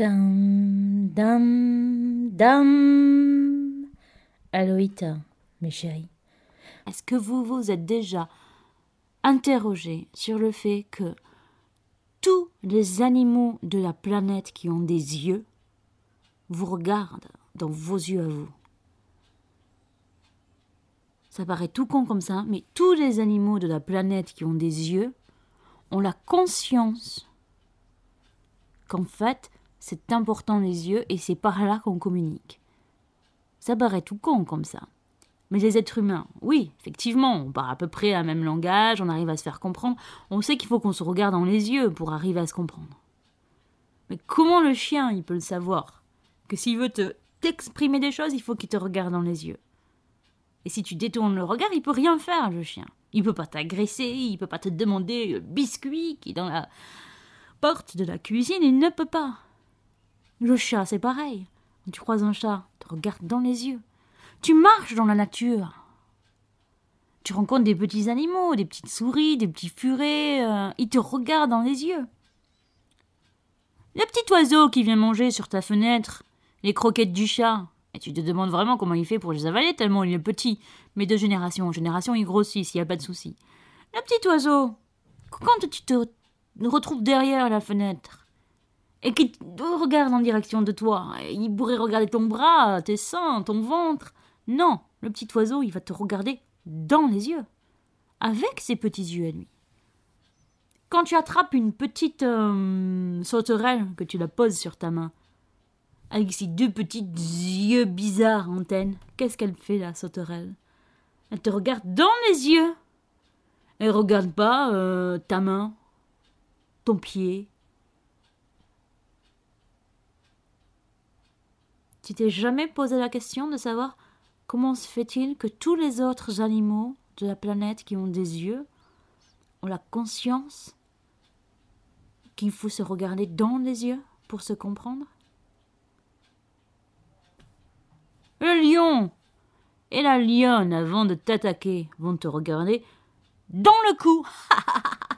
Dam, dam, dam. Aloïta, mes chéris. Est-ce que vous vous êtes déjà interrogé sur le fait que tous les animaux de la planète qui ont des yeux vous regardent dans vos yeux à vous? Ça paraît tout con comme ça, mais tous les animaux de la planète qui ont des yeux ont la conscience qu'en fait, c'est important les yeux et c'est par là qu'on communique. Ça paraît tout con comme ça. Mais les êtres humains, oui, effectivement, on parle à peu près un même langage, on arrive à se faire comprendre, on sait qu'il faut qu'on se regarde dans les yeux pour arriver à se comprendre. Mais comment le chien, il peut le savoir? Que s'il veut te t'exprimer des choses, il faut qu'il te regarde dans les yeux. Et si tu détournes le regard, il peut rien faire, le chien. Il peut pas t'agresser, il peut pas te demander le biscuit qui est dans la porte de la cuisine, il ne peut pas. Le chat, c'est pareil. Tu croises un chat, te regarde dans les yeux. Tu marches dans la nature. Tu rencontres des petits animaux, des petites souris, des petits furets, euh, ils te regardent dans les yeux. Le petit oiseau qui vient manger sur ta fenêtre, les croquettes du chat, et tu te demandes vraiment comment il fait pour les avaler tellement il est petit. Mais de génération en génération, il grossit s'il n'y a pas de souci. Le petit oiseau, quand tu te retrouves derrière la fenêtre, et qu'il regarde en direction de toi. Il pourrait regarder ton bras, tes seins, ton ventre. Non, le petit oiseau, il va te regarder dans les yeux, avec ses petits yeux à lui. Quand tu attrapes une petite euh, sauterelle que tu la poses sur ta main, avec ses deux petits yeux bizarres antennes, qu'est-ce qu'elle fait la sauterelle? Elle te regarde dans les yeux. Elle regarde pas euh, ta main, ton pied, Tu t'es jamais posé la question de savoir comment se fait-il que tous les autres animaux de la planète qui ont des yeux ont la conscience qu'il faut se regarder dans les yeux pour se comprendre? Le lion et la lionne, avant de t'attaquer, vont te regarder dans le cou.